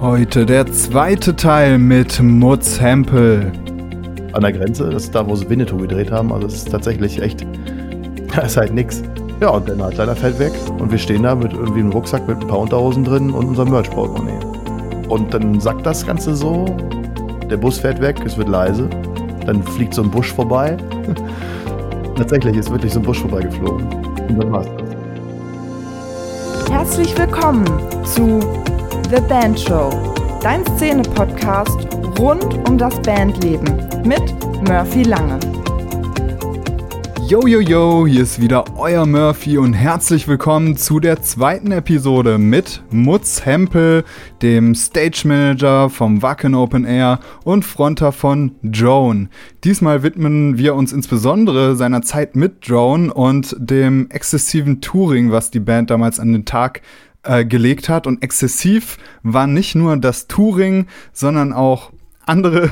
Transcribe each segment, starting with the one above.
Heute der zweite Teil mit Mutz Hempel. An der Grenze, das ist da, wo sie Winnetou gedreht haben. Also es ist tatsächlich echt, da ist halt nix. Ja, und der Nightliner fällt weg und wir stehen da mit irgendwie einem Rucksack mit ein paar Unterhosen drin und unserem Merch-Portemonnaie. Und dann sackt das Ganze so, der Bus fährt weg, es wird leise, dann fliegt so ein Busch vorbei. Tatsächlich ist wirklich so ein Busch vorbeigeflogen. Und dann war's das. Herzlich willkommen zu The Band Show, dein Szene-Podcast rund um das Bandleben mit Murphy Lange. Yo, yo, yo, hier ist wieder euer Murphy und herzlich willkommen zu der zweiten Episode mit Mutz Hempel, dem Stage Manager vom Wacken Open Air und Fronter von Drone. Diesmal widmen wir uns insbesondere seiner Zeit mit Drone und dem exzessiven Touring, was die Band damals an den Tag äh, gelegt hat. Und exzessiv war nicht nur das Touring, sondern auch andere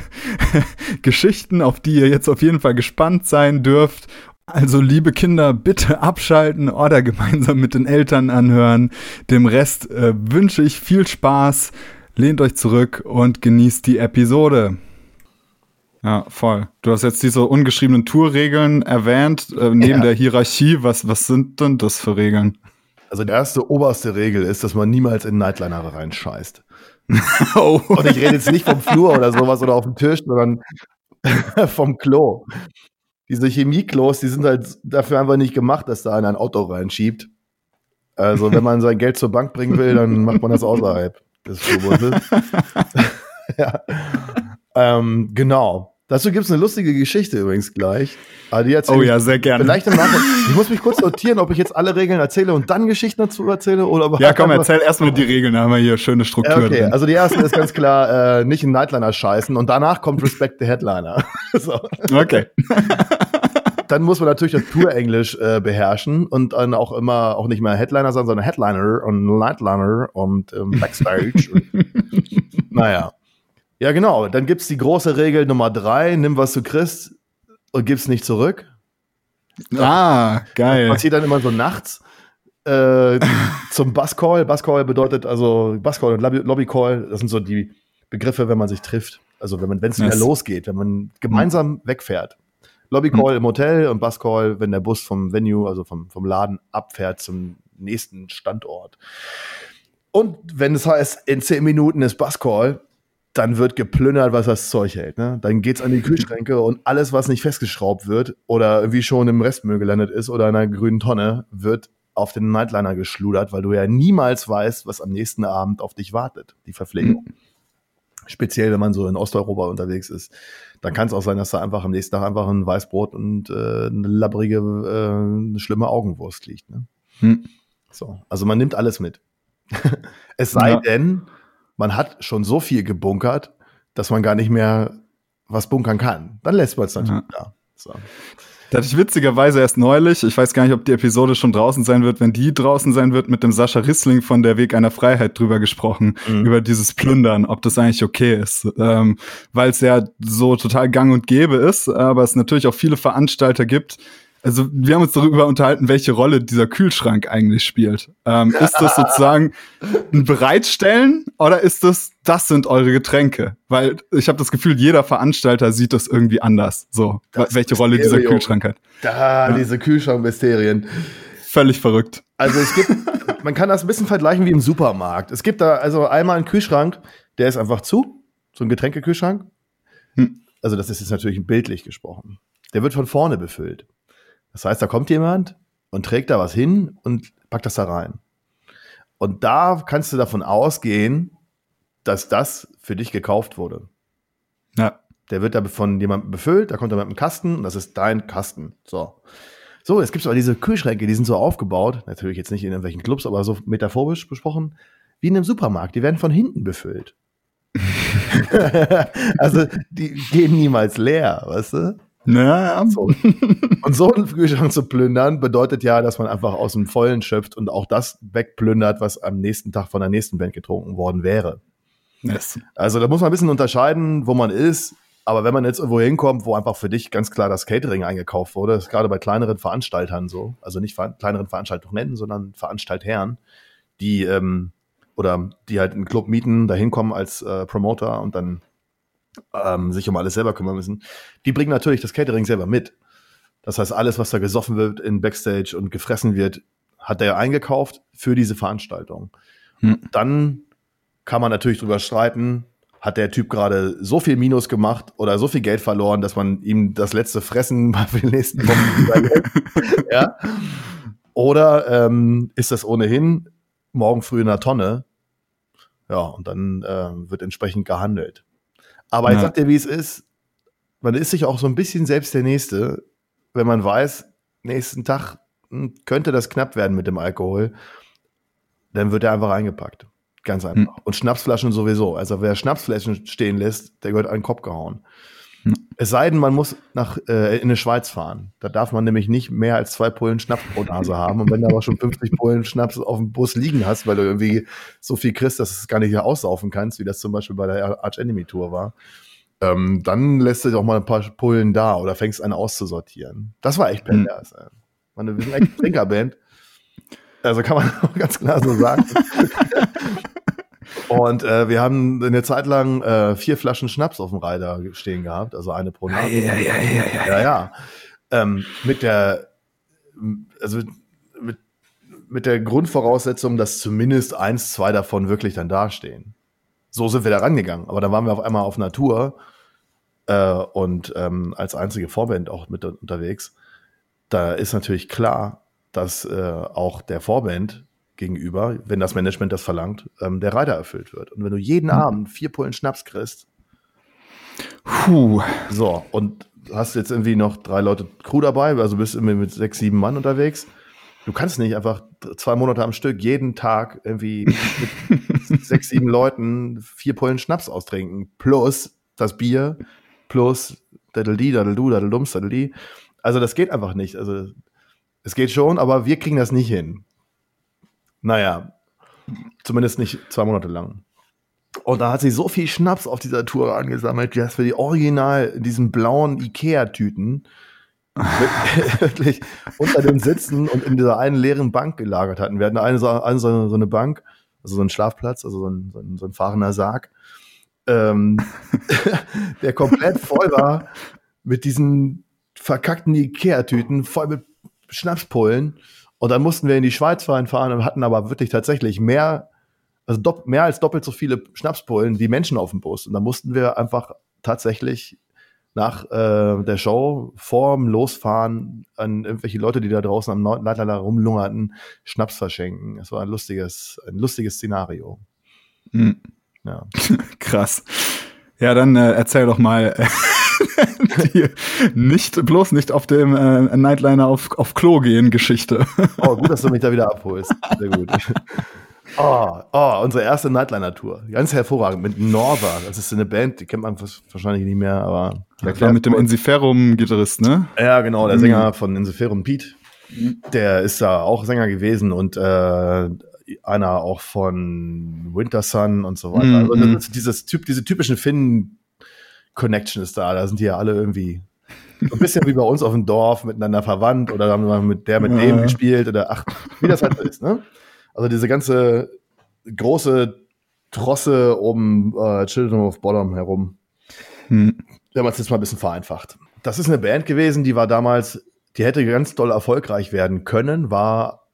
Geschichten, auf die ihr jetzt auf jeden Fall gespannt sein dürft. Also liebe Kinder, bitte abschalten oder gemeinsam mit den Eltern anhören. Dem Rest äh, wünsche ich viel Spaß. Lehnt euch zurück und genießt die Episode. Ja, voll. Du hast jetzt diese ungeschriebenen Tourregeln erwähnt, äh, neben ja. der Hierarchie. Was, was sind denn das für Regeln? Also die erste oberste Regel ist, dass man niemals in Nightliner reinscheißt. oh. Und ich rede jetzt nicht vom Flur oder sowas oder auf dem Tisch, sondern vom Klo diese Chemieklos, die sind halt dafür einfach nicht gemacht, dass da einer ein Auto reinschiebt. Also, wenn man sein Geld zur Bank bringen will, dann macht man das außerhalb des Schulbusses. ja. Ähm, genau. Dazu gibt es eine lustige Geschichte übrigens gleich. oh ja, sehr gerne. Vielleicht im Ich muss mich kurz notieren, ob ich jetzt alle Regeln erzähle und dann Geschichten dazu erzähle oder Ja, komm, erzähl erstmal die Regeln, da haben wir hier schöne Struktur. Okay, drin. also die erste ist ganz klar, äh, nicht einen Nightliner scheißen und danach kommt Respect the Headliner. so. Okay. dann muss man natürlich das Tour-Englisch äh, beherrschen und dann auch immer auch nicht mehr Headliner sein, sondern Headliner und Nightliner und ähm, Backstage. und, naja. Ja, genau. Dann gibt es die große Regel Nummer drei: Nimm, was du kriegst und gib's nicht zurück. Ah, geil. Das passiert dann immer so nachts äh, zum Buzzcall. Buzzcall bedeutet also Buzzcall und Lobbycall. Das sind so die Begriffe, wenn man sich trifft. Also wenn man, wenn es wieder losgeht, wenn man gemeinsam hm. wegfährt. Lobbycall hm. im Hotel und Buzzcall, wenn der Bus vom Venue, also vom, vom Laden abfährt zum nächsten Standort. Und wenn es heißt, in zehn Minuten ist Buzzcall, dann wird geplündert, was das Zeug hält. Ne? Dann geht's an die Kühlschränke und alles, was nicht festgeschraubt wird oder irgendwie schon im Restmüll gelandet ist oder in einer grünen Tonne, wird auf den Nightliner geschludert, weil du ja niemals weißt, was am nächsten Abend auf dich wartet, die Verpflegung. Mhm. Speziell, wenn man so in Osteuropa unterwegs ist. Dann kann es auch sein, dass da einfach am nächsten Tag einfach ein Weißbrot und äh, eine labbrige, äh, eine schlimme Augenwurst liegt. Ne? Mhm. So, also man nimmt alles mit. es sei ja. denn, man hat schon so viel gebunkert, dass man gar nicht mehr was bunkern kann. Dann lässt man es natürlich ja. da. So. Da hatte ich witzigerweise erst neulich, ich weiß gar nicht, ob die Episode schon draußen sein wird, wenn die draußen sein wird, mit dem Sascha Rissling von der Weg einer Freiheit drüber gesprochen, mhm. über dieses Plündern, ob das eigentlich okay ist. Ähm, Weil es ja so total gang und gäbe ist, aber es natürlich auch viele Veranstalter gibt, also wir haben uns darüber unterhalten, welche Rolle dieser Kühlschrank eigentlich spielt. Ähm, ist das sozusagen ein Bereitstellen oder ist das, das sind eure Getränke? Weil ich habe das Gefühl, jeder Veranstalter sieht das irgendwie anders, so das welche Rolle dieser Kühlschrank hat. Da, ja. diese Kühlschrankmysterien. Völlig verrückt. Also es gibt, man kann das ein bisschen vergleichen wie im Supermarkt. Es gibt da also einmal einen Kühlschrank, der ist einfach zu, so ein Getränkekühlschrank. Hm. Also das ist jetzt natürlich bildlich gesprochen. Der wird von vorne befüllt. Das heißt, da kommt jemand und trägt da was hin und packt das da rein. Und da kannst du davon ausgehen, dass das für dich gekauft wurde. Ja. Der wird da von jemandem befüllt, da kommt er mit einem Kasten und das ist dein Kasten. So. So, jetzt gibt es aber diese Kühlschränke, die sind so aufgebaut, natürlich jetzt nicht in irgendwelchen Clubs, aber so metaphorisch besprochen, wie in einem Supermarkt. Die werden von hinten befüllt. also, die gehen niemals leer, weißt du? Ja. So. Und so einen Kühlschrank zu plündern, bedeutet ja, dass man einfach aus dem Vollen schöpft und auch das wegplündert, was am nächsten Tag von der nächsten Band getrunken worden wäre. Yes. Also da muss man ein bisschen unterscheiden, wo man ist. Aber wenn man jetzt irgendwo hinkommt, wo einfach für dich ganz klar das Catering eingekauft wurde, ist gerade bei kleineren Veranstaltern so, also nicht ver kleineren Veranstaltungen nennen, sondern Veranstaltern, die ähm, oder die halt einen Club mieten, da hinkommen als äh, Promoter und dann ähm, sich um alles selber kümmern müssen, die bringen natürlich das Catering selber mit. Das heißt, alles, was da gesoffen wird in Backstage und gefressen wird, hat er eingekauft für diese Veranstaltung. Hm. Dann kann man natürlich drüber streiten, hat der Typ gerade so viel Minus gemacht oder so viel Geld verloren, dass man ihm das letzte Fressen mal für die nächsten Wochen ja? Oder ähm, ist das ohnehin morgen früh in der Tonne? Ja, und dann äh, wird entsprechend gehandelt. Aber ja. ich sag dir, wie es ist. Man ist sich auch so ein bisschen selbst der Nächste, wenn man weiß, nächsten Tag hm, könnte das knapp werden mit dem Alkohol. Dann wird er einfach eingepackt. Ganz einfach. Hm. Und Schnapsflaschen sowieso. Also wer Schnapsflaschen stehen lässt, der gehört an den Kopf gehauen. Es sei denn, man muss nach, äh, in die Schweiz fahren. Da darf man nämlich nicht mehr als zwei Pullen Schnaps pro Nase haben. Und wenn du aber schon 50 Pullen Schnaps auf dem Bus liegen hast, weil du irgendwie so viel kriegst, dass du es gar nicht mehr aussaufen kannst, wie das zum Beispiel bei der Arch Enemy Tour war, ähm, dann lässt du doch mal ein paar Pullen da oder fängst einen auszusortieren. Das war echt hm. pervers. Hm. Man, wir sind echt Trinkerband. Also kann man auch ganz klar so sagen. Und äh, wir haben eine Zeit lang äh, vier Flaschen Schnaps auf dem Reiter stehen gehabt, also eine pro Nacht. Ja, ja, ja, ja, ja. ja, ja. Ähm, mit der, also mit, mit der Grundvoraussetzung, dass zumindest eins, zwei davon wirklich dann dastehen. So sind wir da rangegangen. Aber dann waren wir auf einmal auf Natur äh, und ähm, als einzige Vorband auch mit unterwegs. Da ist natürlich klar, dass äh, auch der Vorband gegenüber, wenn das Management das verlangt, ähm, der Reiter erfüllt wird. Und wenn du jeden mhm. Abend vier Pullen Schnaps kriegst, Puh. So, und hast jetzt irgendwie noch drei Leute Crew dabei, also bist irgendwie mit sechs, sieben Mann unterwegs. Du kannst nicht einfach zwei Monate am Stück jeden Tag irgendwie mit sechs, sieben Leuten vier Pullen Schnaps austrinken. Plus das Bier, plus daddel-di, daddel-du, daddel-dums, daddel-di. Also das geht einfach nicht. Also es geht schon, aber wir kriegen das nicht hin. Naja, zumindest nicht zwei Monate lang. Und da hat sie so viel Schnaps auf dieser Tour angesammelt, dass wir die original in diesen blauen Ikea-Tüten wirklich unter den Sitzen und in dieser einen leeren Bank gelagert hatten. Wir hatten eine, so, eine, so eine Bank, also so einen Schlafplatz, also so ein, so ein, so ein fahrender Sarg, ähm, der komplett voll war mit diesen verkackten Ikea-Tüten, voll mit Schnapspullen. Und dann mussten wir in die Schweiz fahren, fahren und hatten aber wirklich tatsächlich mehr, also mehr als doppelt so viele Schnapspullen wie Menschen auf dem Bus. Und da mussten wir einfach tatsächlich nach äh, der Show vorm Losfahren an irgendwelche Leute, die da draußen am Leitler rumlungerten, Schnaps verschenken. Es war ein lustiges, ein lustiges Szenario. Mhm. Ja. Krass. Ja, dann äh, erzähl doch mal die nicht, bloß nicht auf dem äh, Nightliner auf, auf Klo gehen Geschichte. oh, gut, dass du mich da wieder abholst. Sehr gut. Oh, oh, unsere erste Nightliner-Tour. Ganz hervorragend. Mit Norva. Das ist eine Band, die kennt man wahrscheinlich nicht mehr, aber. Ja, klar, mit dem Insiferum-Gitarrist, ne? Ja, genau, der Sänger von Insiferum, Pete. Der ist da auch Sänger gewesen und äh, einer auch von Winter Sun und so weiter. Mhm. Also ist dieses Typ, diese typischen Finnen Connection ist da. Da sind die ja alle irgendwie so ein bisschen wie bei uns auf dem Dorf miteinander verwandt oder haben wir mit der mit ja. dem gespielt oder ach, wie das halt so ist, ne? Also diese ganze große Trosse um äh, Children of Bottom herum. Hm. Wenn man es jetzt mal ein bisschen vereinfacht. Das ist eine Band gewesen, die war damals, die hätte ganz doll erfolgreich werden können, war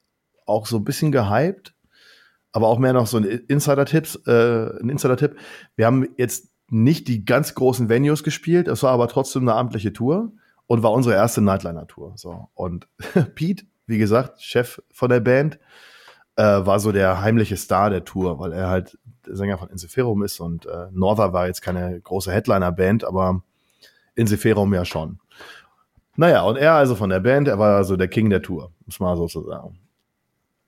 auch so ein bisschen gehypt, aber auch mehr noch so ein Insider-Tipps, äh, ein Insider-Tipp. Wir haben jetzt nicht die ganz großen Venues gespielt, es war aber trotzdem eine amtliche Tour und war unsere erste Nightliner-Tour. So. Und Pete, wie gesagt, Chef von der Band, äh, war so der heimliche Star der Tour, weil er halt Sänger von Inseferum ist und äh, Norther war jetzt keine große Headliner-Band, aber Inseferum ja schon. Naja, und er also von der Band, er war so der King der Tour, muss man so sagen.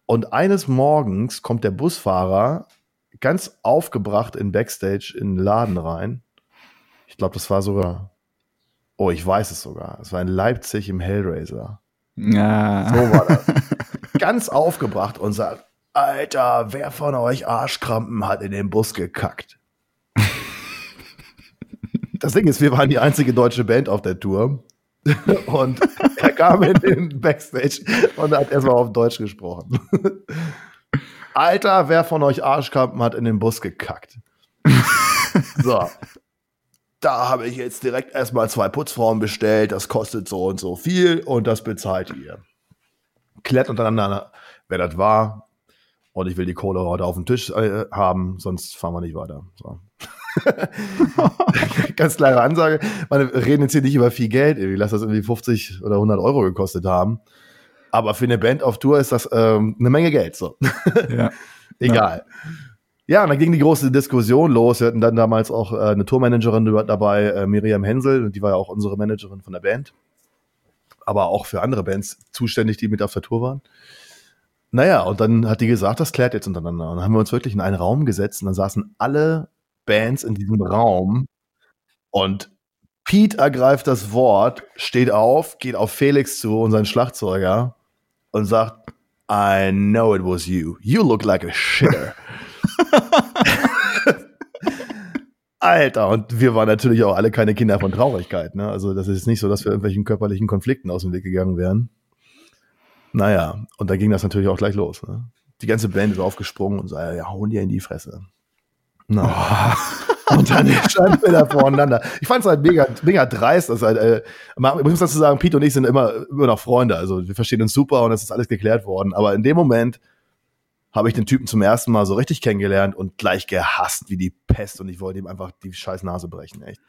Und eines Morgens kommt der Busfahrer ganz aufgebracht in Backstage in den Laden rein. Ich glaube, das war sogar, oh, ich weiß es sogar. Es war in Leipzig im Hellraiser. Ja. So war das. ganz aufgebracht und sagt, Alter, wer von euch Arschkrampen hat in den Bus gekackt? das Ding ist, wir waren die einzige deutsche Band auf der Tour. und er kam in den Backstage und hat erstmal auf Deutsch gesprochen. Alter, wer von euch Arschkampen hat in den Bus gekackt? so. Da habe ich jetzt direkt erstmal zwei Putzfrauen bestellt, das kostet so und so viel und das bezahlt ihr. Klärt untereinander, wer das war. Und ich will die Kohle heute auf dem Tisch äh, haben, sonst fahren wir nicht weiter. So. Ganz klare Ansage. Wir reden jetzt hier nicht über viel Geld. Ich lasse das irgendwie 50 oder 100 Euro gekostet haben. Aber für eine Band auf Tour ist das ähm, eine Menge Geld. So. Ja. Egal. Ja. ja, und dann ging die große Diskussion los. Wir hatten dann damals auch äh, eine Tourmanagerin dabei, äh, Miriam Hensel, die war ja auch unsere Managerin von der Band. Aber auch für andere Bands zuständig, die mit auf der Tour waren. Naja, und dann hat die gesagt, das klärt jetzt untereinander. Und dann haben wir uns wirklich in einen Raum gesetzt und dann saßen alle Bands in diesem Raum und Pete ergreift das Wort, steht auf, geht auf Felix zu, unseren Schlagzeuger, und sagt, I know it was you. You look like a shitter. Alter, und wir waren natürlich auch alle keine Kinder von Traurigkeit. Ne? Also das ist nicht so, dass wir irgendwelchen körperlichen Konflikten aus dem Weg gegangen wären. Naja, und da ging das natürlich auch gleich los. Ne? Die ganze Band ist aufgesprungen und sagte, ja, hauen dir in die Fresse. Na. Oh. Und dann standen wir da voreinander. Ich fand es halt mega, mega dreist. Dass halt, äh, ich muss dazu sagen, Pete und ich sind immer, immer noch Freunde. Also wir verstehen uns super und es ist alles geklärt worden. Aber in dem Moment habe ich den Typen zum ersten Mal so richtig kennengelernt und gleich gehasst wie die Pest. Und ich wollte ihm einfach die scheiß Nase brechen, echt.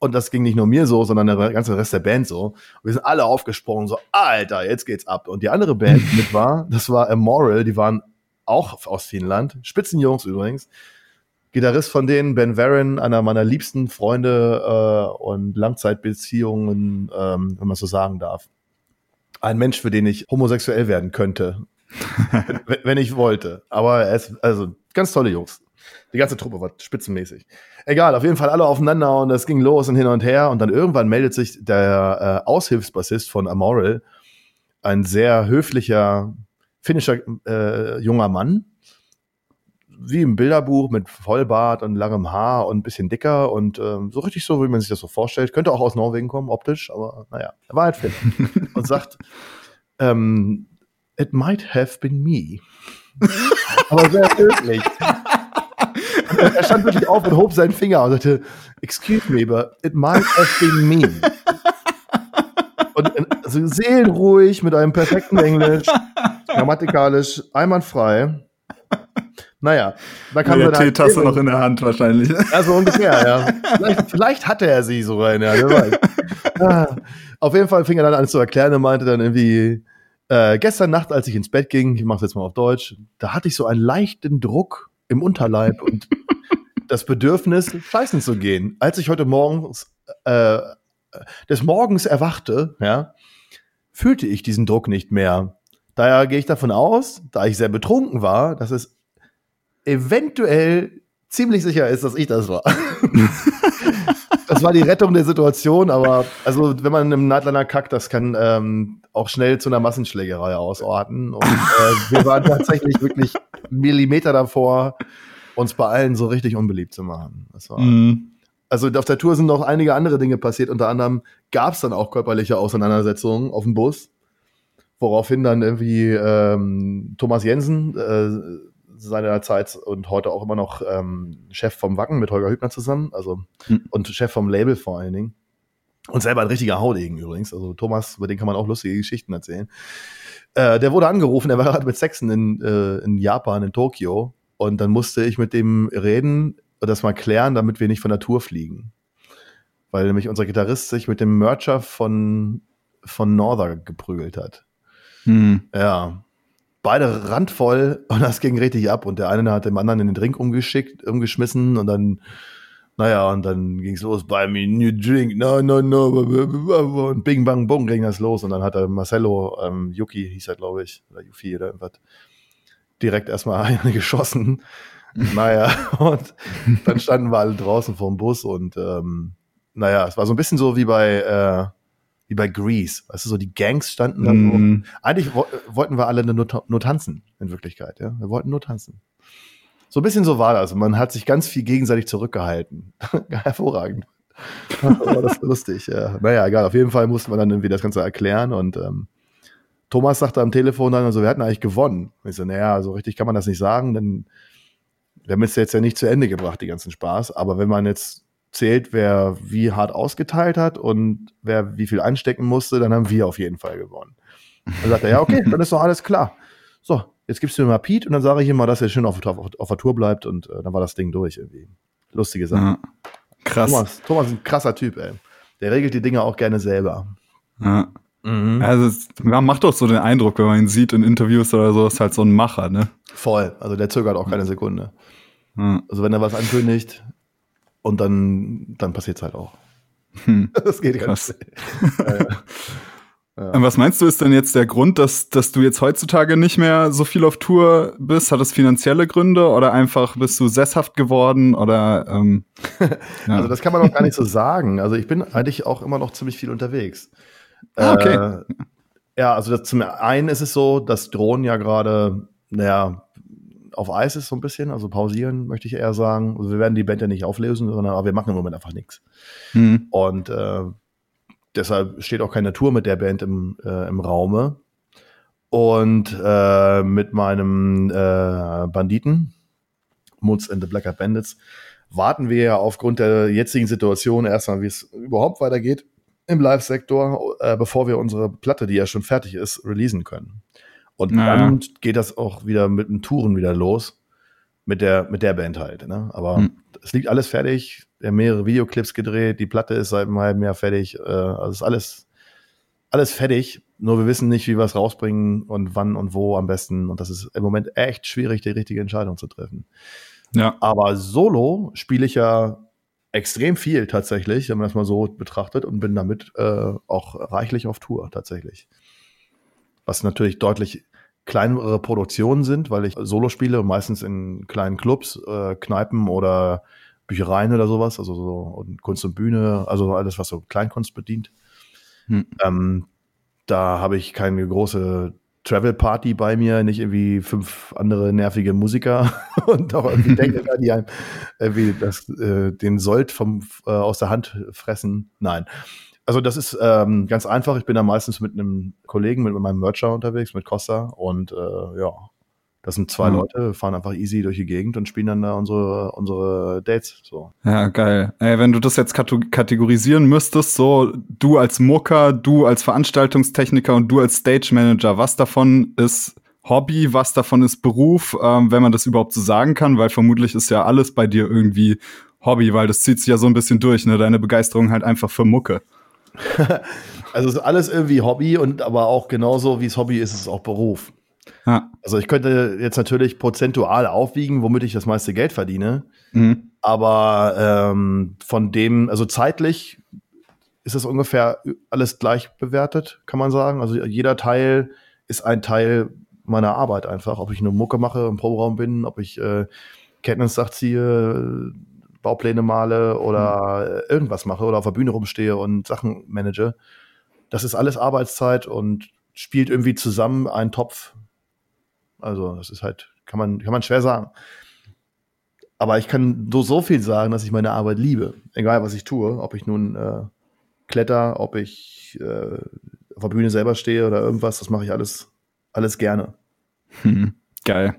Und das ging nicht nur mir so, sondern der ganze Rest der Band so. Und wir sind alle aufgesprungen, so, Alter, jetzt geht's ab. Und die andere Band, mit war, das war Immoral, die waren auch aus Finnland. Spitzenjungs übrigens. Gitarrist von denen, Ben Warren, einer meiner liebsten Freunde äh, und Langzeitbeziehungen, ähm, wenn man so sagen darf. Ein Mensch, für den ich homosexuell werden könnte, wenn ich wollte. Aber er ist, also, ganz tolle Jungs. Die ganze Truppe war spitzenmäßig. Egal, auf jeden Fall alle aufeinander und es ging los und hin und her. Und dann irgendwann meldet sich der äh, Aushilfsbassist von Amoral, ein sehr höflicher finnischer äh, junger Mann, wie im Bilderbuch mit Vollbart und langem Haar und ein bisschen dicker und ähm, so richtig so, wie man sich das so vorstellt. Könnte auch aus Norwegen kommen, optisch, aber naja, er war halt fit. und sagt, ähm, it might have been me. aber sehr höflich. er stand wirklich auf und hob seinen Finger und sagte, excuse me, but it might have been me. Und also seelenruhig mit einem perfekten Englisch, grammatikalisch, einwandfrei. Naja, da kann man. Teetasse noch in der Hand wahrscheinlich. Also ungefähr, ja. Vielleicht, vielleicht hatte er sie sogar in der Hand. Ah, auf jeden Fall fing er dann an zu erklären und meinte dann irgendwie, äh, gestern Nacht, als ich ins Bett ging, ich mache jetzt mal auf Deutsch, da hatte ich so einen leichten Druck im Unterleib und das Bedürfnis, scheißen zu gehen. Als ich heute morgens äh, des Morgens erwachte, ja, fühlte ich diesen Druck nicht mehr. Daher gehe ich davon aus, da ich sehr betrunken war, dass es eventuell ziemlich sicher ist, dass ich das war. das war die Rettung der Situation, aber also wenn man im Nightliner kackt, das kann ähm, auch schnell zu einer Massenschlägerei ausarten. Und äh, wir waren tatsächlich wirklich Millimeter davor, uns bei allen so richtig unbeliebt zu machen. War, mm. Also auf der Tour sind noch einige andere Dinge passiert. Unter anderem gab es dann auch körperliche Auseinandersetzungen auf dem Bus, woraufhin dann irgendwie ähm, Thomas Jensen äh, seiner Zeit und heute auch immer noch ähm, Chef vom Wacken mit Holger Hübner zusammen, also mhm. und Chef vom Label vor allen Dingen. Und selber ein richtiger Haudegen übrigens. Also Thomas, über den kann man auch lustige Geschichten erzählen. Äh, der wurde angerufen, er war gerade mit Sexen in, äh, in Japan, in Tokio. Und dann musste ich mit dem reden und das mal klären, damit wir nicht von der Tour fliegen. Weil nämlich unser Gitarrist sich mit dem Mercher von, von Norther geprügelt hat. Hm. Ja beide randvoll und das ging richtig ab. Und der eine hat dem anderen in den Drink umgeschickt, umgeschmissen und dann, naja, und dann ging es los, buy me new drink, no, no, no, und bing, bang, bung ging das los. Und dann hat er Marcello, ähm, Yuki hieß er, glaube ich, oder Yufi oder irgendwas, direkt erstmal eine geschossen. naja, und dann standen wir alle draußen vor dem Bus und ähm, naja, es war so ein bisschen so wie bei äh, wie bei Grease. Weißt du, so die Gangs standen da. Mm. Eigentlich wo wollten wir alle nur, nur tanzen, in Wirklichkeit. Ja? Wir wollten nur tanzen. So ein bisschen so war das. Man hat sich ganz viel gegenseitig zurückgehalten. Hervorragend. Aber das lustig. Ja. Naja, egal. Auf jeden Fall musste man dann irgendwie das Ganze erklären und ähm, Thomas sagte am Telefon dann, also wir hatten eigentlich gewonnen. Und ich so, naja, so richtig kann man das nicht sagen, denn wir haben es jetzt ja nicht zu Ende gebracht, die ganzen Spaß. Aber wenn man jetzt zählt, wer wie hart ausgeteilt hat und wer wie viel einstecken musste, dann haben wir auf jeden Fall gewonnen. Dann sagt er, ja, okay, dann ist doch alles klar. So, jetzt gibst du mir mal Pete und dann sage ich ihm mal, dass er schön auf, auf, auf der Tour bleibt und äh, dann war das Ding durch irgendwie. Lustige Sache. Ja, krass. Thomas, Thomas ist ein krasser Typ, ey. Der regelt die Dinge auch gerne selber. Ja. Mhm. Also man macht doch so den Eindruck, wenn man ihn sieht in Interviews oder so, ist halt so ein Macher, ne? Voll. Also der zögert auch keine Sekunde. Mhm. Also wenn er was ankündigt und dann, dann passiert es halt auch. Hm. Das geht Krass. ja, ja. Was meinst du, ist denn jetzt der Grund, dass, dass du jetzt heutzutage nicht mehr so viel auf Tour bist? Hat das finanzielle Gründe oder einfach bist du sesshaft geworden oder ähm, ja. Also das kann man auch gar nicht so sagen. Also ich bin eigentlich auch immer noch ziemlich viel unterwegs. Ah, okay. Äh, ja, also das, zum einen ist es so, dass Drohnen ja gerade, naja, auf Eis ist so ein bisschen, also pausieren möchte ich eher sagen. Also wir werden die Band ja nicht auflösen, sondern aber wir machen im Moment einfach nichts. Mhm. Und äh, deshalb steht auch keine Tour mit der Band im, äh, im Raume. Und äh, mit meinem äh, Banditen, Mutz and the Blacker Bandits, warten wir ja aufgrund der jetzigen Situation erstmal, wie es überhaupt weitergeht im Live-Sektor, äh, bevor wir unsere Platte, die ja schon fertig ist, releasen können. Und naja. dann geht das auch wieder mit dem Touren wieder los. Mit der, mit der Band halt. Ne? Aber hm. es liegt alles fertig. Wir haben mehrere Videoclips gedreht. Die Platte ist seit einem halben Jahr fertig. Äh, also ist alles, alles fertig. Nur wir wissen nicht, wie wir es rausbringen und wann und wo am besten. Und das ist im Moment echt schwierig, die richtige Entscheidung zu treffen. Ja. Aber solo spiele ich ja extrem viel tatsächlich, wenn man das mal so betrachtet und bin damit äh, auch reichlich auf Tour tatsächlich. Was natürlich deutlich kleinere Produktionen sind, weil ich Solo spiele, meistens in kleinen Clubs, äh, Kneipen oder Büchereien oder sowas, also so und Kunst und Bühne, also alles, was so Kleinkunst bedient. Hm. Ähm, da habe ich keine große Travel Party bei mir, nicht irgendwie fünf andere nervige Musiker und auch irgendwie Techniker, die einem irgendwie das, äh, den Sold vom, äh, aus der Hand fressen. Nein. Also das ist ähm, ganz einfach. Ich bin da meistens mit einem Kollegen, mit meinem Mercher unterwegs, mit Costa und äh, ja, das sind zwei mhm. Leute, fahren einfach easy durch die Gegend und spielen dann da unsere, unsere Dates. So. Ja, geil. Ey, wenn du das jetzt kategorisieren müsstest, so du als Mucker, du als Veranstaltungstechniker und du als Stage Manager, was davon ist Hobby, was davon ist Beruf, ähm, wenn man das überhaupt so sagen kann, weil vermutlich ist ja alles bei dir irgendwie Hobby, weil das zieht sich ja so ein bisschen durch, ne? Deine Begeisterung halt einfach für Mucke. also ist alles irgendwie Hobby und aber auch genauso wie es Hobby ist, ist es auch Beruf. Ja. Also ich könnte jetzt natürlich prozentual aufwiegen, womit ich das meiste Geld verdiene. Mhm. Aber ähm, von dem, also zeitlich ist es ungefähr alles gleich bewertet, kann man sagen. Also jeder Teil ist ein Teil meiner Arbeit einfach. Ob ich eine Mucke mache, im Proberaum bin, ob ich äh, Kenntnisdach ziehe, Baupläne male oder mhm. irgendwas mache oder auf der Bühne rumstehe und Sachen manage. Das ist alles Arbeitszeit und spielt irgendwie zusammen einen Topf also das ist halt, kann man, kann man schwer sagen. Aber ich kann so, so viel sagen, dass ich meine Arbeit liebe. Egal, was ich tue. Ob ich nun äh, kletter, ob ich äh, auf der Bühne selber stehe oder irgendwas, das mache ich alles, alles gerne. Hm, geil.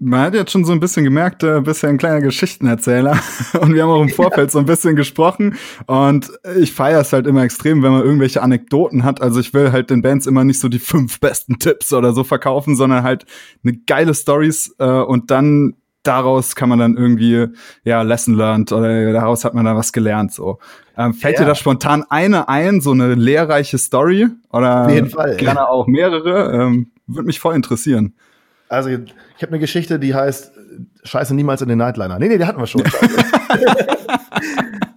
Man hat jetzt schon so ein bisschen gemerkt, äh, bist ja ein kleiner Geschichtenerzähler. Und wir haben auch im Vorfeld so ein bisschen gesprochen. Und ich feiere es halt immer extrem, wenn man irgendwelche Anekdoten hat. Also ich will halt den Bands immer nicht so die fünf besten Tipps oder so verkaufen, sondern halt eine geile Stories äh, und dann daraus kann man dann irgendwie ja Lesson learned oder daraus hat man dann was gelernt so. Ähm, fällt ja. dir da spontan eine ein, so eine lehrreiche Story oder Auf jeden Fall, gerne ja. auch mehrere? Ähm, Würde mich voll interessieren. Also, ich habe eine Geschichte, die heißt Scheiße niemals in den Nightliner. Nee, nee, die hatten wir schon.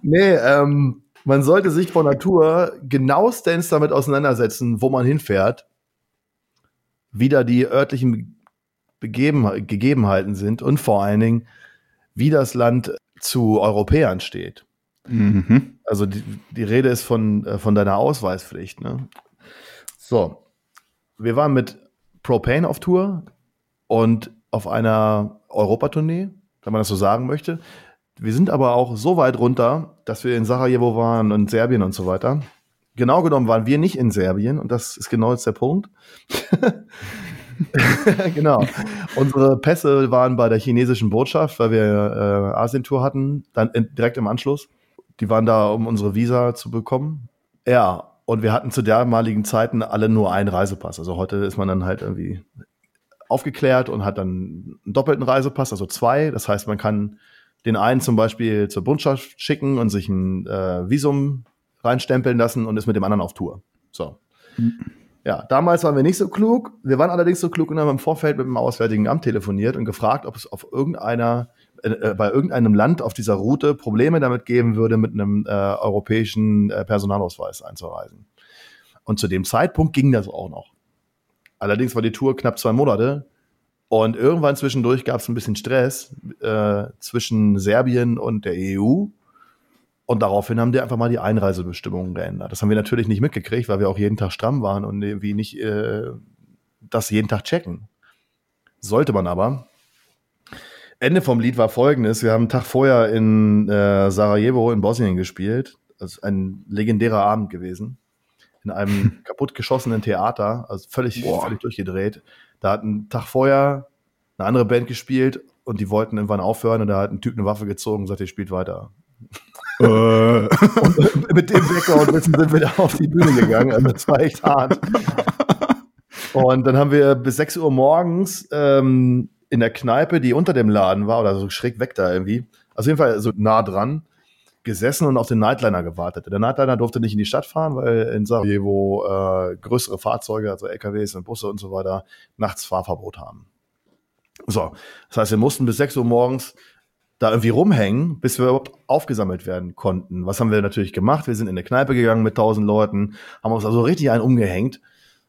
nee, ähm, man sollte sich von Natur genauestens damit auseinandersetzen, wo man hinfährt, wie da die örtlichen Begeben Gegebenheiten sind und vor allen Dingen, wie das Land zu Europäern steht. Mhm. Also die, die, Rede ist von, äh, von deiner Ausweispflicht. Ne? So, wir waren mit Propane auf Tour und auf einer Europatournee, wenn man das so sagen möchte. Wir sind aber auch so weit runter, dass wir in Sarajevo waren und Serbien und so weiter. genau genommen waren wir nicht in Serbien und das ist genau jetzt der Punkt. genau. Unsere Pässe waren bei der chinesischen Botschaft, weil wir äh, Asientour hatten, dann in, direkt im Anschluss. Die waren da, um unsere Visa zu bekommen. Ja, und wir hatten zu damaligen Zeiten alle nur einen Reisepass. Also heute ist man dann halt irgendwie aufgeklärt und hat dann einen doppelten Reisepass, also zwei. Das heißt, man kann den einen zum Beispiel zur Bundschaft schicken und sich ein äh, Visum reinstempeln lassen und ist mit dem anderen auf Tour. So. Mhm. Ja, damals waren wir nicht so klug. Wir waren allerdings so klug und haben im Vorfeld mit dem Auswärtigen Amt telefoniert und gefragt, ob es auf irgendeiner, äh, äh, bei irgendeinem Land auf dieser Route Probleme damit geben würde, mit einem äh, europäischen äh, Personalausweis einzureisen. Und zu dem Zeitpunkt ging das auch noch. Allerdings war die Tour knapp zwei Monate und irgendwann zwischendurch gab es ein bisschen Stress äh, zwischen Serbien und der EU. Und daraufhin haben die einfach mal die Einreisebestimmungen geändert. Das haben wir natürlich nicht mitgekriegt, weil wir auch jeden Tag stramm waren und irgendwie nicht äh, das jeden Tag checken. Sollte man aber. Ende vom Lied war folgendes. Wir haben einen Tag vorher in äh, Sarajevo in Bosnien gespielt. Das ist ein legendärer Abend gewesen. In einem kaputtgeschossenen Theater, also völlig, völlig durchgedreht. Da hat einen Tag vorher eine andere Band gespielt und die wollten irgendwann aufhören und da hat ein Typ eine Waffe gezogen und sagt, ihr spielt weiter. Äh. und mit dem Background-Wissen sind wir da auf die Bühne gegangen. Also das war echt hart. Und dann haben wir bis 6 Uhr morgens ähm, in der Kneipe, die unter dem Laden war, oder so schräg weg da irgendwie, also jeden Fall so nah dran, gesessen und auf den Nightliner gewartet. Der Nightliner durfte nicht in die Stadt fahren, weil in Sarajevo äh, größere Fahrzeuge, also LKWs und Busse und so weiter, nachts Fahrverbot haben. So, das heißt, wir mussten bis 6 Uhr morgens da irgendwie rumhängen, bis wir überhaupt aufgesammelt werden konnten. Was haben wir natürlich gemacht? Wir sind in eine Kneipe gegangen mit tausend Leuten, haben uns also richtig einen umgehängt,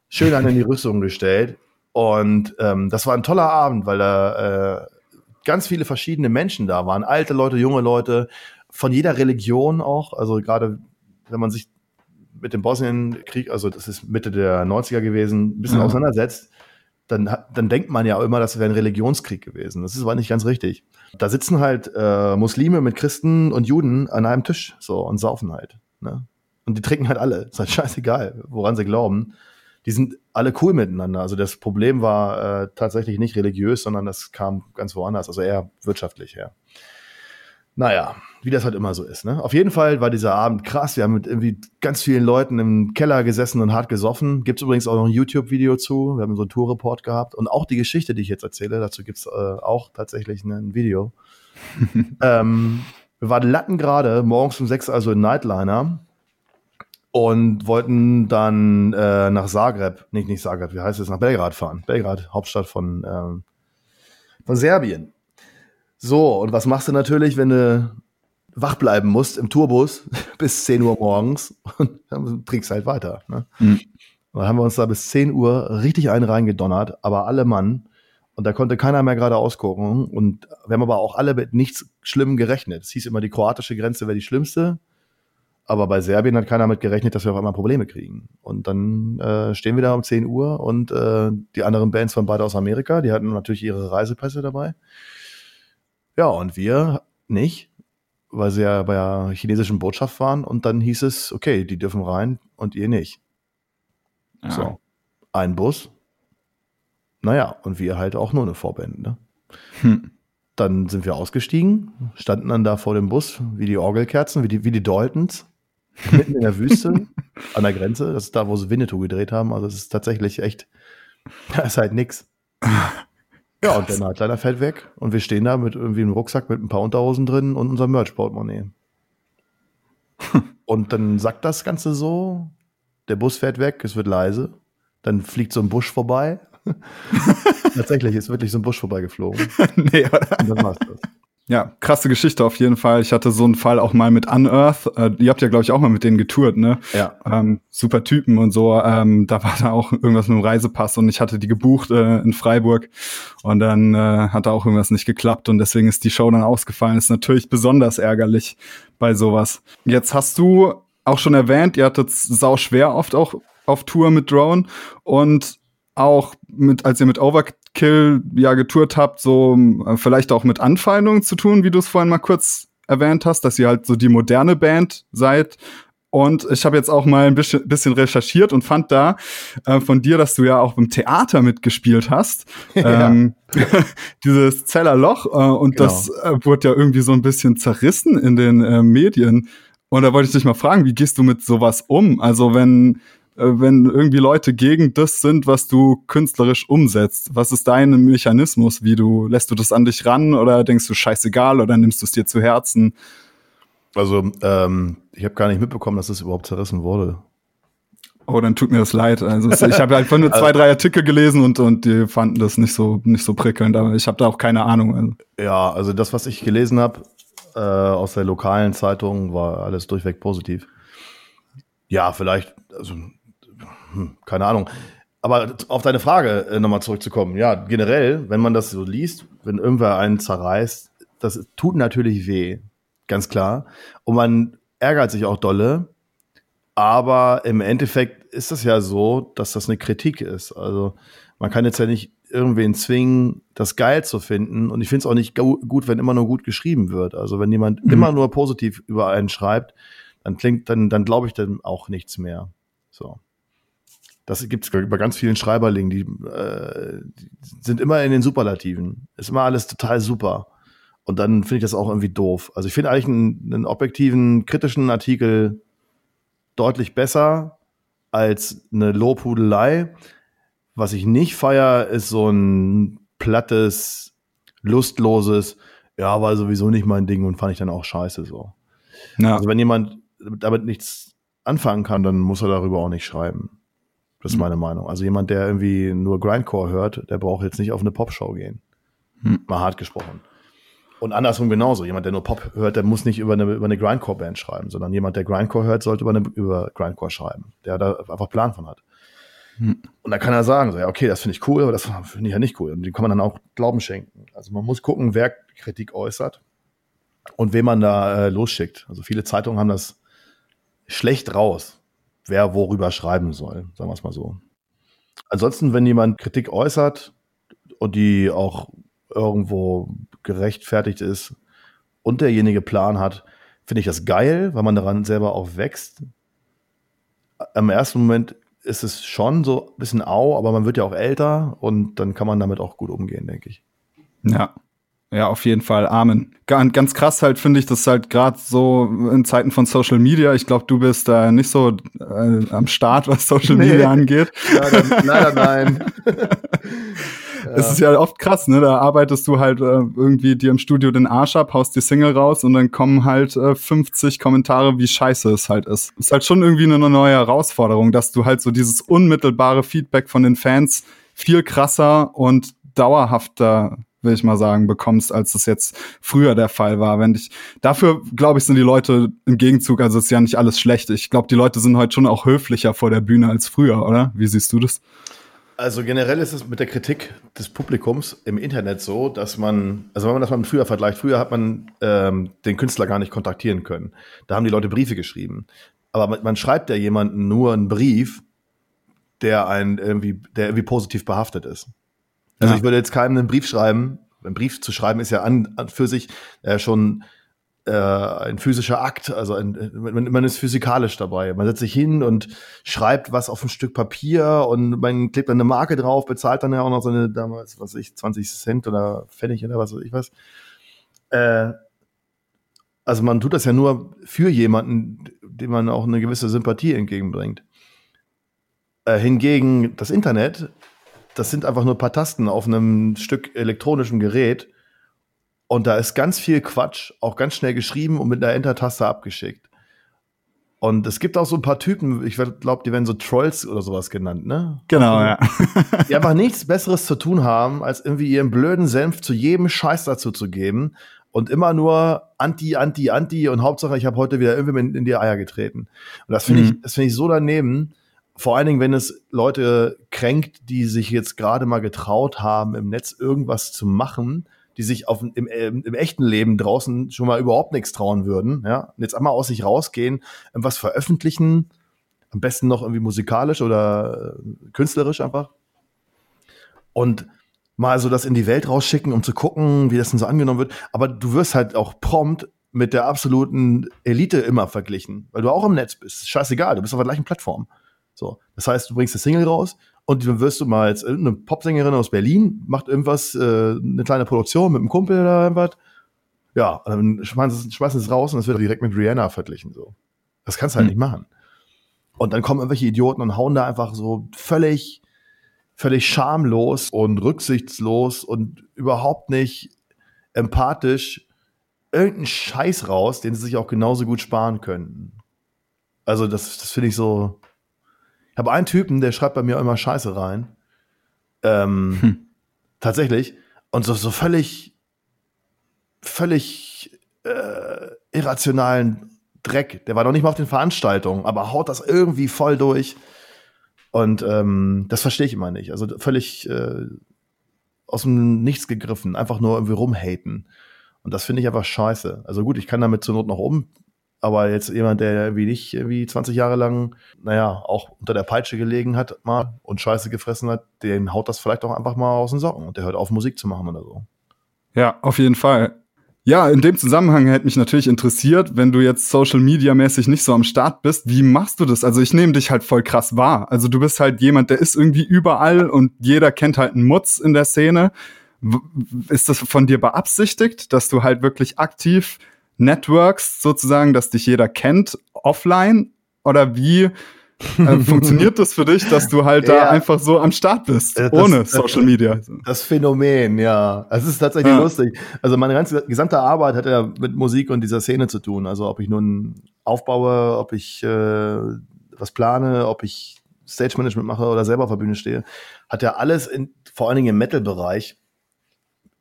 schön einen in die Rüstung gestellt. Und ähm, das war ein toller Abend, weil da äh, ganz viele verschiedene Menschen da waren. Alte Leute, junge Leute, von jeder Religion auch. Also gerade wenn man sich mit dem Bosnienkrieg, also das ist Mitte der 90er gewesen, ein bisschen ja. auseinandersetzt, dann, dann denkt man ja immer, das wäre ein Religionskrieg gewesen. Das ist aber nicht ganz richtig. Da sitzen halt äh, Muslime mit Christen und Juden an einem Tisch so und saufen halt. Ne? Und die trinken halt alle. Ist halt scheißegal, woran sie glauben. Die sind alle cool miteinander. Also das Problem war äh, tatsächlich nicht religiös, sondern das kam ganz woanders, also eher wirtschaftlich her. Naja, wie das halt immer so ist. Ne? Auf jeden Fall war dieser Abend krass. Wir haben mit irgendwie ganz vielen Leuten im Keller gesessen und hart gesoffen. Gibt es übrigens auch noch ein YouTube-Video zu. Wir haben so einen Tour-Report gehabt. Und auch die Geschichte, die ich jetzt erzähle, dazu gibt's äh, auch tatsächlich ein Video. ähm, wir waren lattengerade, morgens um sechs, also in Nightliner. Und wollten dann äh, nach Zagreb, nicht, nicht Zagreb, wie heißt es, nach Belgrad fahren. Belgrad, Hauptstadt von, ähm, von Serbien. So, und was machst du natürlich, wenn du wach bleiben musst im Tourbus bis 10 Uhr morgens und dann trinkst halt weiter. Ne? Mhm. dann haben wir uns da bis 10 Uhr richtig einen reingedonnert, aber alle Mann. Und da konnte keiner mehr gerade ausgucken. Und wir haben aber auch alle mit nichts Schlimmem gerechnet. Es hieß immer, die kroatische Grenze wäre die schlimmste. Aber bei Serbien hat keiner mit gerechnet, dass wir auf einmal Probleme kriegen. Und dann äh, stehen wir da um 10 Uhr und äh, die anderen Bands waren beide aus Amerika, die hatten natürlich ihre Reisepässe dabei. Ja, und wir nicht, weil sie ja bei der chinesischen Botschaft waren und dann hieß es, okay, die dürfen rein und ihr nicht. Ja. So. Ein Bus. Naja, und wir halt auch nur eine Vorband, ne? Hm. Dann sind wir ausgestiegen, standen dann da vor dem Bus, wie die Orgelkerzen, wie die, wie die Daltons, mitten in der Wüste, an der Grenze. Das ist da, wo sie Winnetou gedreht haben. Also es ist tatsächlich echt, da ist halt nix. Ja, und der Nightliner fällt weg und wir stehen da mit irgendwie einem Rucksack mit ein paar Unterhosen drin und unserem Merch-Portemonnaie. und dann sagt das Ganze so, der Bus fährt weg, es wird leise, dann fliegt so ein Busch vorbei. Tatsächlich ist wirklich so ein Busch vorbeigeflogen. nee, oder? Und dann war's das. Ja, krasse Geschichte auf jeden Fall. Ich hatte so einen Fall auch mal mit Unearth. Äh, ihr habt ja, glaube ich, auch mal mit denen getourt, ne? Ja. Ähm, super Typen und so. Ähm, da war da auch irgendwas mit dem Reisepass und ich hatte die gebucht äh, in Freiburg und dann äh, hat da auch irgendwas nicht geklappt und deswegen ist die Show dann ausgefallen. Ist natürlich besonders ärgerlich bei sowas. Jetzt hast du auch schon erwähnt, ihr hattet sau schwer oft auch auf Tour mit Drone und auch mit, als ihr mit Overkill ja getourt habt, so äh, vielleicht auch mit Anfeindungen zu tun, wie du es vorhin mal kurz erwähnt hast, dass ihr halt so die moderne Band seid. Und ich habe jetzt auch mal ein bisschen, bisschen recherchiert und fand da äh, von dir, dass du ja auch im Theater mitgespielt hast. Ja. Ähm, dieses Zellerloch. Äh, und genau. das äh, wurde ja irgendwie so ein bisschen zerrissen in den äh, Medien. Und da wollte ich dich mal fragen, wie gehst du mit sowas um? Also wenn, wenn irgendwie Leute gegen das sind, was du künstlerisch umsetzt, was ist dein Mechanismus? Wie du, lässt du das an dich ran oder denkst du scheißegal oder nimmst du es dir zu Herzen? Also, ähm, ich habe gar nicht mitbekommen, dass es überhaupt zerrissen wurde. Oh, dann tut mir das leid. Also ich habe von nur zwei, drei Artikel gelesen und, und die fanden das nicht so nicht so prickelnd, aber ich habe da auch keine Ahnung. Also. Ja, also das, was ich gelesen habe äh, aus der lokalen Zeitung, war alles durchweg positiv. Ja, vielleicht, also hm, keine Ahnung. Aber auf deine Frage äh, nochmal zurückzukommen. Ja, generell, wenn man das so liest, wenn irgendwer einen zerreißt, das tut natürlich weh ganz klar. Und man ärgert sich auch dolle. Aber im Endeffekt ist es ja so, dass das eine Kritik ist. Also man kann jetzt ja nicht irgendwen zwingen, das geil zu finden. Und ich finde es auch nicht gut, wenn immer nur gut geschrieben wird. Also wenn jemand mhm. immer nur positiv über einen schreibt, dann klingt, dann, dann glaube ich dann auch nichts mehr. So. Das gibt es bei ganz vielen Schreiberlingen, die, äh, die sind immer in den Superlativen. Ist immer alles total super. Und dann finde ich das auch irgendwie doof. Also ich finde eigentlich einen, einen, objektiven, kritischen Artikel deutlich besser als eine Lobhudelei. Was ich nicht feier, ist so ein plattes, lustloses, ja, war sowieso nicht mein Ding und fand ich dann auch scheiße so. Ja. Also wenn jemand damit nichts anfangen kann, dann muss er darüber auch nicht schreiben. Das ist hm. meine Meinung. Also jemand, der irgendwie nur Grindcore hört, der braucht jetzt nicht auf eine Popshow gehen. Hm. Mal hart gesprochen. Und andersrum genauso. Jemand, der nur Pop hört, der muss nicht über eine, über eine Grindcore-Band schreiben, sondern jemand, der Grindcore hört, sollte über, eine, über Grindcore schreiben, der da einfach Plan von hat. Hm. Und dann kann er sagen, so, ja, okay, das finde ich cool, aber das finde ich ja nicht cool. Und die kann man dann auch Glauben schenken. Also man muss gucken, wer Kritik äußert und wem man da äh, losschickt. Also viele Zeitungen haben das schlecht raus, wer worüber schreiben soll, sagen wir es mal so. Ansonsten, wenn jemand Kritik äußert und die auch irgendwo gerechtfertigt ist und derjenige Plan hat, finde ich das geil, weil man daran selber auch wächst. Im ersten Moment ist es schon so ein bisschen au, aber man wird ja auch älter und dann kann man damit auch gut umgehen, denke ich. Ja. Ja, auf jeden Fall. Amen. Ganz krass halt finde ich das halt gerade so in Zeiten von Social Media. Ich glaube, du bist da nicht so äh, am Start, was Social Media nee. angeht. Leider, leider nein. Es ist ja oft krass, ne? Da arbeitest du halt äh, irgendwie dir im Studio den Arsch ab, haust die Single raus und dann kommen halt äh, 50 Kommentare, wie scheiße es halt ist. Ist halt schon irgendwie eine neue Herausforderung, dass du halt so dieses unmittelbare Feedback von den Fans viel krasser und dauerhafter will ich mal sagen, bekommst, als das jetzt früher der Fall war. Wenn ich dafür glaube ich sind die Leute im Gegenzug, also ist ja nicht alles schlecht. Ich glaube, die Leute sind heute schon auch höflicher vor der Bühne als früher, oder? Wie siehst du das? Also generell ist es mit der Kritik des Publikums im Internet so, dass man, also wenn man das mal mit früher vergleicht, früher hat man ähm, den Künstler gar nicht kontaktieren können. Da haben die Leute Briefe geschrieben. Aber man, schreibt ja jemanden nur einen Brief, der ein irgendwie, der irgendwie positiv behaftet ist. Also ja. ich würde jetzt keinem einen Brief schreiben. Ein Brief zu schreiben ist ja an, an für sich äh, schon äh, ein physischer Akt, also ein, man, man, ist physikalisch dabei. Man setzt sich hin und schreibt was auf ein Stück Papier und man klebt dann eine Marke drauf, bezahlt dann ja auch noch so eine damals, was weiß ich, 20 Cent oder Pfennig oder was weiß ich was. Äh, also man tut das ja nur für jemanden, dem man auch eine gewisse Sympathie entgegenbringt. Äh, hingegen das Internet, das sind einfach nur ein paar Tasten auf einem Stück elektronischem Gerät und da ist ganz viel Quatsch, auch ganz schnell geschrieben und mit einer Enter-Taste abgeschickt. Und es gibt auch so ein paar Typen, ich glaube, die werden so Trolls oder sowas genannt, ne? Genau, ja. die einfach nichts Besseres zu tun haben, als irgendwie ihren blöden Senf zu jedem Scheiß dazu zu geben und immer nur Anti, Anti, Anti und Hauptsache, ich habe heute wieder irgendwie in, in die Eier getreten. Und das finde mhm. ich, das finde ich so daneben. Vor allen Dingen, wenn es Leute kränkt, die sich jetzt gerade mal getraut haben, im Netz irgendwas zu machen die sich auf, im, im, im echten Leben draußen schon mal überhaupt nichts trauen würden, ja, und jetzt einmal aus sich rausgehen, was veröffentlichen, am besten noch irgendwie musikalisch oder äh, künstlerisch einfach. Und mal so das in die Welt rausschicken, um zu gucken, wie das denn so angenommen wird. Aber du wirst halt auch prompt mit der absoluten Elite immer verglichen, weil du auch im Netz bist. Scheißegal, du bist auf der gleichen Plattform. So, das heißt, du bringst eine Single raus und dann wirst du mal als irgendeine Popsängerin aus Berlin macht irgendwas, äh, eine kleine Produktion mit einem Kumpel oder irgendwas. Ja, und dann schmeißen sie es raus und es wird direkt mit Rihanna verglichen. So, das kannst du halt mhm. nicht machen. Und dann kommen irgendwelche Idioten und hauen da einfach so völlig, völlig schamlos und rücksichtslos und überhaupt nicht empathisch irgendeinen Scheiß raus, den sie sich auch genauso gut sparen könnten. Also, das, das finde ich so. Ich habe einen Typen, der schreibt bei mir immer Scheiße rein. Ähm, hm. Tatsächlich. Und so, so völlig, völlig äh, irrationalen Dreck. Der war noch nicht mal auf den Veranstaltungen, aber haut das irgendwie voll durch. Und ähm, das verstehe ich immer nicht. Also völlig äh, aus dem Nichts gegriffen, einfach nur irgendwie rumhaten. Und das finde ich einfach scheiße. Also gut, ich kann damit zur Not noch um, aber jetzt jemand, der irgendwie nicht irgendwie 20 Jahre lang, naja, auch unter der Peitsche gelegen hat mal und Scheiße gefressen hat, den haut das vielleicht auch einfach mal aus den Socken und der hört auf, Musik zu machen oder so. Ja, auf jeden Fall. Ja, in dem Zusammenhang hätte mich natürlich interessiert, wenn du jetzt Social Media mäßig nicht so am Start bist, wie machst du das? Also ich nehme dich halt voll krass wahr. Also du bist halt jemand, der ist irgendwie überall und jeder kennt halt einen Mutz in der Szene. Ist das von dir beabsichtigt, dass du halt wirklich aktiv networks sozusagen, dass dich jeder kennt offline? Oder wie äh, funktioniert das für dich, dass du halt ja. da einfach so am Start bist, das, ohne Social Media? Das Phänomen, ja. Es ist tatsächlich ja. lustig. Also meine ganze gesamte Arbeit hat ja mit Musik und dieser Szene zu tun. Also ob ich nun aufbaue, ob ich äh, was plane, ob ich Stage Management mache oder selber auf der Bühne stehe, hat ja alles in, vor allen Dingen im Metal-Bereich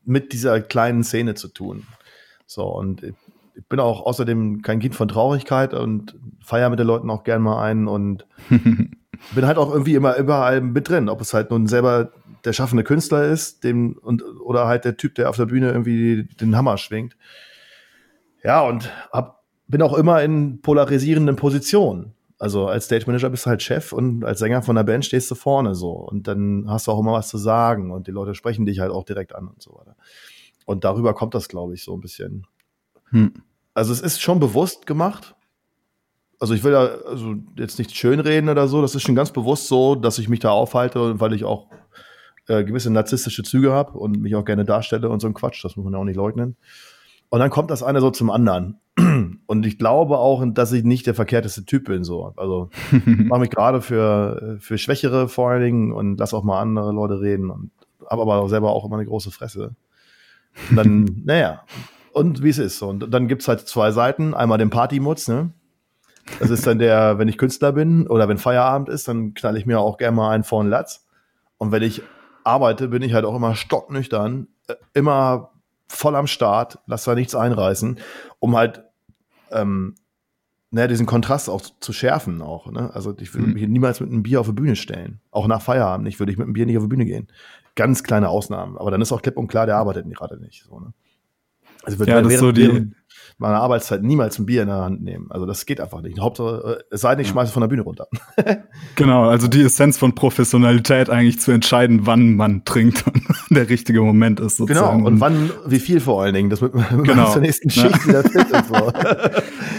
mit dieser kleinen Szene zu tun. So, und ich bin auch außerdem kein Kind von Traurigkeit und feiere mit den Leuten auch gern mal ein und bin halt auch irgendwie immer überall mit drin, ob es halt nun selber der schaffende Künstler ist, dem und oder halt der Typ, der auf der Bühne irgendwie den Hammer schwingt. Ja, und hab, bin auch immer in polarisierenden Positionen. Also als Stage Manager bist du halt Chef und als Sänger von der Band stehst du vorne so und dann hast du auch immer was zu sagen und die Leute sprechen dich halt auch direkt an und so weiter. Und darüber kommt das, glaube ich, so ein bisschen. Hm. Also es ist schon bewusst gemacht. Also ich will da also jetzt nicht schönreden oder so. Das ist schon ganz bewusst so, dass ich mich da aufhalte, weil ich auch äh, gewisse narzisstische Züge habe und mich auch gerne darstelle und so ein Quatsch. Das muss man ja auch nicht leugnen. Und dann kommt das eine so zum anderen. Und ich glaube auch, dass ich nicht der verkehrteste Typ bin. So. Also mache mich gerade für, für Schwächere vor allen Dingen und lass auch mal andere Leute reden und habe aber selber auch immer eine große Fresse. Und dann, naja, und wie es ist. Und dann gibt's halt zwei Seiten. Einmal den Partymutz, ne? Das ist dann der, wenn ich Künstler bin oder wenn Feierabend ist, dann knall ich mir auch gerne mal einen vor den Latz. Und wenn ich arbeite, bin ich halt auch immer stocknüchtern, äh, immer voll am Start, lass da nichts einreißen, um halt ähm, ne, diesen Kontrast auch zu schärfen auch. Ne? Also ich würde mhm. mich niemals mit einem Bier auf die Bühne stellen. Auch nach Feierabend nicht, würde ich mit einem Bier nicht auf die Bühne gehen. Ganz kleine Ausnahmen. Aber dann ist auch klipp und klar, der arbeitet gerade nicht. So, ne? Also wird ja, das so die meiner Arbeitszeit niemals ein Bier in der Hand nehmen. Also das geht einfach nicht. Hauptsache, äh, es sei denn, ich schmeiße von der Bühne runter. genau, also die Essenz von Professionalität eigentlich zu entscheiden, wann man trinkt und der richtige Moment ist sozusagen. Genau, und wann, wie viel vor allen Dingen, das mit, genau. zur nächsten Schicht ja. wieder fit ist. So.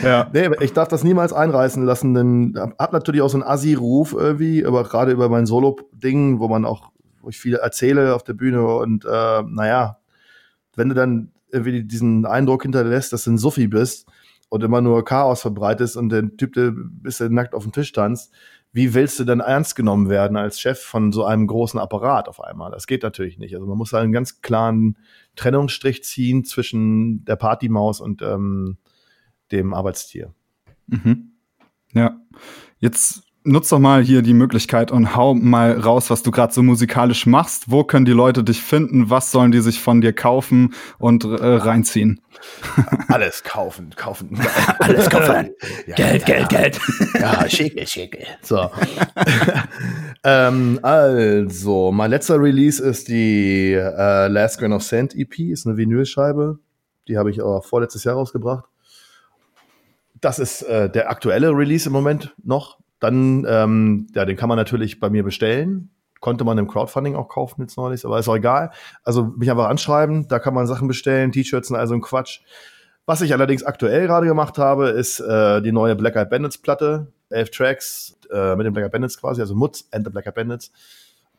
ja. Nee, ich darf das niemals einreißen lassen, denn hab natürlich auch so einen Assi-Ruf irgendwie, aber gerade über mein Solo-Ding, wo man auch, wo ich viel erzähle auf der Bühne und äh, naja, wenn du dann irgendwie diesen Eindruck hinterlässt, dass du ein Suffi bist und immer nur Chaos verbreitest und der Typ, der bis der nackt auf dem Tisch tanzt, wie willst du dann ernst genommen werden als Chef von so einem großen Apparat auf einmal? Das geht natürlich nicht. Also man muss einen ganz klaren Trennungsstrich ziehen zwischen der Partymaus und ähm, dem Arbeitstier. Mhm. Ja. Jetzt nutz doch mal hier die Möglichkeit und hau mal raus, was du gerade so musikalisch machst. Wo können die Leute dich finden? Was sollen die sich von dir kaufen und äh, reinziehen? Alles kaufen, kaufen. Alles kaufen. ja, Geld, ja, Geld, Geld. Ja, schicke, schicke. So. ähm, also, mein letzter Release ist die äh, Last Grain of Sand EP, ist eine Vinylscheibe. Die habe ich aber vorletztes Jahr rausgebracht. Das ist äh, der aktuelle Release im Moment noch. Dann, ähm, ja, den kann man natürlich bei mir bestellen. Konnte man im Crowdfunding auch kaufen jetzt neulich, aber ist auch egal. Also mich einfach anschreiben, da kann man Sachen bestellen, T-Shirts und all so ein Quatsch. Was ich allerdings aktuell gerade gemacht habe, ist äh, die neue Black Eyed Bandits Platte. Elf Tracks äh, mit den Black Eyed Bandits quasi, also Mutz and the Black Eyed Bandits.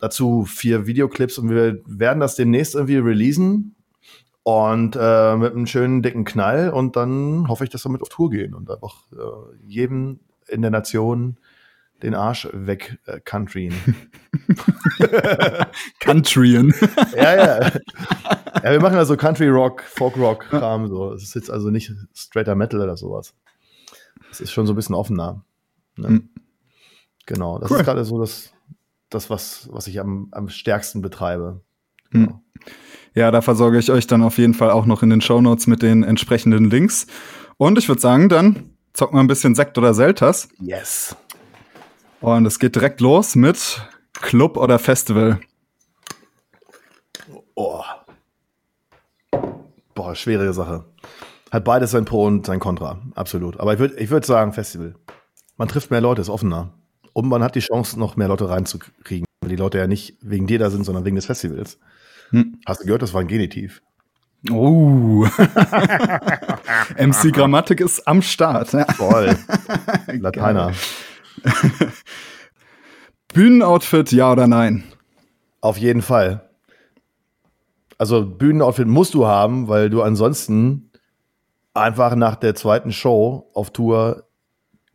Dazu vier Videoclips und wir werden das demnächst irgendwie releasen. Und äh, mit einem schönen dicken Knall und dann hoffe ich, dass wir mit auf Tour gehen und einfach äh, jedem in der Nation den Arsch weg äh, countryen. Countryen. ja, ja. Ja, wir machen also Country Rock, Folk Rock Kram so. Es ist jetzt also nicht straighter Metal oder sowas. Es ist schon so ein bisschen offener. Ne? Mhm. Genau, das Cool. ist gerade so das, das was, was ich am, am stärksten betreibe. Hm. Ja, da versorge ich euch dann auf jeden Fall auch noch in den Shownotes mit den entsprechenden Links. Und ich würde sagen, dann zocken wir ein bisschen Sekt oder Selters. Yes. Und es geht direkt los mit Club oder Festival. Oh. Boah, schwere Sache. Hat beides sein Pro und sein Contra. Absolut. Aber ich würde ich würd sagen, Festival. Man trifft mehr Leute, ist offener. Und man hat die Chance, noch mehr Leute reinzukriegen. Weil die Leute ja nicht wegen dir da sind, sondern wegen des Festivals. Hm. Hast du gehört, das war ein Genitiv. Oh. MC Grammatik ist am Start. Voll. Lateiner. Bühnenoutfit, ja oder nein? Auf jeden Fall. Also Bühnenoutfit musst du haben, weil du ansonsten einfach nach der zweiten Show auf Tour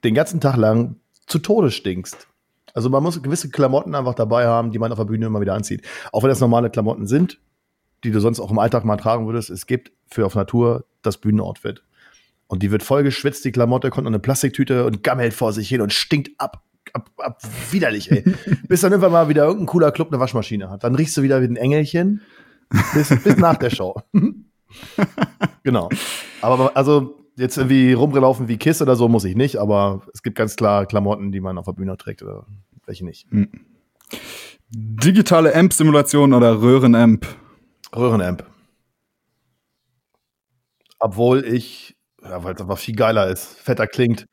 den ganzen Tag lang zu Tode stinkst. Also man muss gewisse Klamotten einfach dabei haben, die man auf der Bühne immer wieder anzieht. Auch wenn das normale Klamotten sind, die du sonst auch im Alltag mal tragen würdest. Es gibt für auf Natur das Bühnenoutfit. Und die wird voll geschwitzt, die Klamotte, kommt in eine Plastiktüte und gammelt vor sich hin und stinkt ab. Ab, ab, widerlich, ey. bis dann irgendwann mal wieder irgendein cooler Club eine Waschmaschine hat. Dann riechst du wieder wie ein Engelchen. Bis, bis nach der Show. genau. Aber also jetzt irgendwie rumgelaufen wie Kiss oder so muss ich nicht, aber es gibt ganz klar Klamotten, die man auf der Bühne trägt oder welche nicht. Digitale Amp-Simulation oder Röhrenamp? Röhrenamp. Obwohl ich, ja, weil es einfach viel geiler ist, fetter klingt.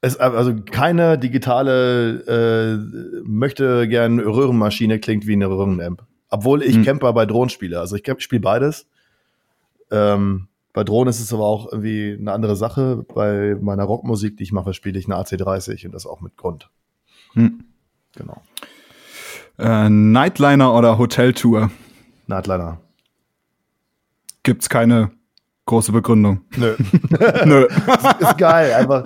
Es, also keine digitale äh, möchte gern Röhrenmaschine klingt wie eine Röhrenamp. Obwohl ich Hm. Camper bei Drohnen spiele. Also ich spiele beides. Ähm, bei Drohnen ist es aber auch irgendwie eine andere Sache. Bei meiner Rockmusik, die ich mache, spiele ich eine AC30 und das auch mit Grund. Hm. Genau. Äh, Nightliner oder Hoteltour? Nightliner. Gibt's keine große Begründung. Nö. Nö. ist geil. Einfach,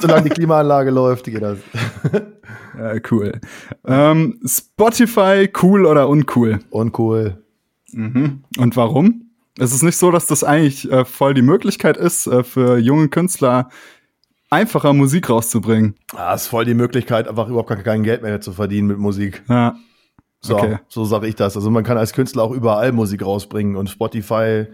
solange die Klimaanlage läuft, geht das. Ja, cool. Ähm, Spotify, cool oder uncool? Uncool. Mhm. Und warum? Es ist nicht so, dass das eigentlich äh, voll die Möglichkeit ist, äh, für junge Künstler einfacher Musik rauszubringen. Ah, ist voll die Möglichkeit, einfach überhaupt gar kein Geld mehr zu verdienen mit Musik. Ja. So, Okay. so sage ich das. Also man kann als Künstler auch überall Musik rausbringen und Spotify,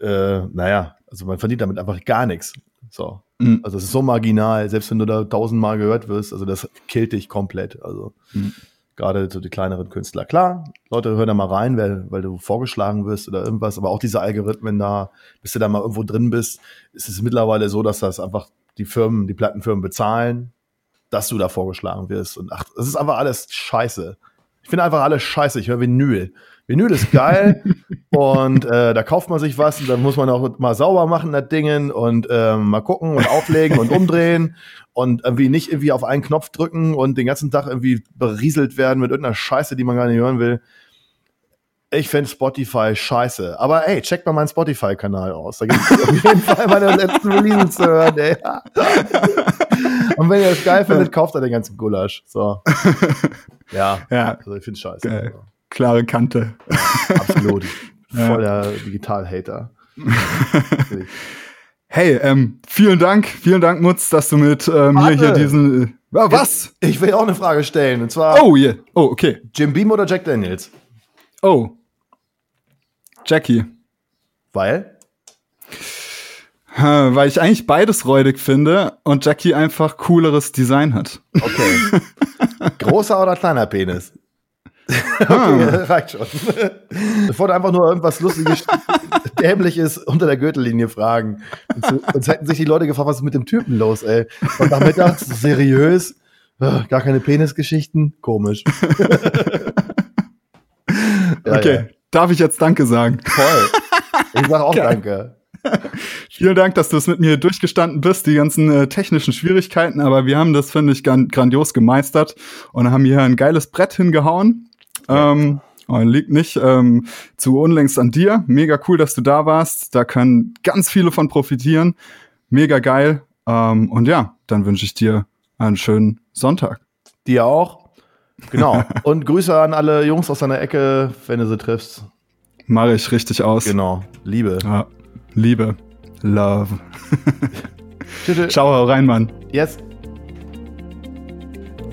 äh, naja, also man verdient damit einfach gar nichts. So. Mhm. Also es ist so marginal, selbst wenn du da tausendmal gehört wirst, also das killt dich komplett. Also Mhm. gerade so die kleineren Künstler. Klar, Leute hören da mal rein, weil, weil du vorgeschlagen wirst oder irgendwas, aber auch diese Algorithmen da, bis du da mal irgendwo drin bist, ist es mittlerweile so, dass das einfach die Firmen, die Plattenfirmen bezahlen, dass du da vorgeschlagen wirst. Und ach, das ist einfach alles scheiße. Ich finde einfach alles scheiße. Ich höre Vinyl. Vinyl ist geil und äh, da kauft man sich was und dann muss man auch mal sauber machen, das Dingen und ähm, mal gucken und auflegen und umdrehen und irgendwie nicht irgendwie auf einen Knopf drücken und den ganzen Tag irgendwie berieselt werden mit irgendeiner Scheiße, die man gar nicht hören will. Ich finde Spotify scheiße. Aber ey, check mal meinen Spotify-Kanal aus. Da gibt es auf jeden Fall meine letzten Releases zu hören, ey. Und wenn ihr das geil findet, kauft ihr den ganzen Gulasch. So. Ja, Ja, also ich finde es scheiße. Geil. Klare Kante. Absolut. Ja. Voll der Digital-Hater. Hey, ähm, vielen Dank, vielen Dank, Mutz, dass du mit äh, mir hier diesen. Äh, wa- was? Ich will auch eine Frage stellen. Und zwar Oh, yeah. Oh, okay. Jim Beam oder Jack Daniels? Oh. Jackie. Weil? Weil ich eigentlich beides räudig finde und Jackie einfach cooleres Design hat. Okay. Großer oder kleiner Penis? Ah. Okay, reicht schon. Ich wollte einfach nur irgendwas Lustiges, Dämliches unter der Gürtellinie fragen. Sonst hätten sich die Leute gefragt, was ist mit dem Typen los, ey? Und nachmittags seriös, ah, gar keine Penisgeschichten, komisch. Ja, okay. ja. Darf ich jetzt Danke sagen? Toll. Ich sag auch Geil. danke. Vielen Dank, dass du es mit mir durchgestanden bist, die ganzen äh, technischen Schwierigkeiten, aber wir haben das, finde ich, grandios gemeistert und haben hier ein geiles Brett hingehauen. Ähm, liegt nicht ähm, zu unlängst an dir. Mega cool, dass du da warst. Da können ganz viele von profitieren. Mega geil. Ähm, und ja, dann wünsche ich dir einen schönen Sonntag. Dir auch. Genau. Und Grüße an alle Jungs aus deiner Ecke, wenn du sie triffst. Mache ich richtig aus. Genau. Liebe. Ja. Liebe. Love. Ciao, hau rein, Mann. Yes.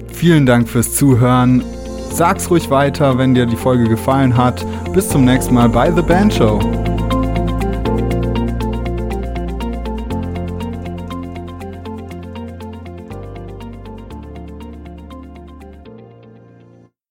Vielen Dank fürs Zuhören. Sag's ruhig weiter, wenn dir die Folge gefallen hat. Bis zum nächsten Mal bei The Band Show.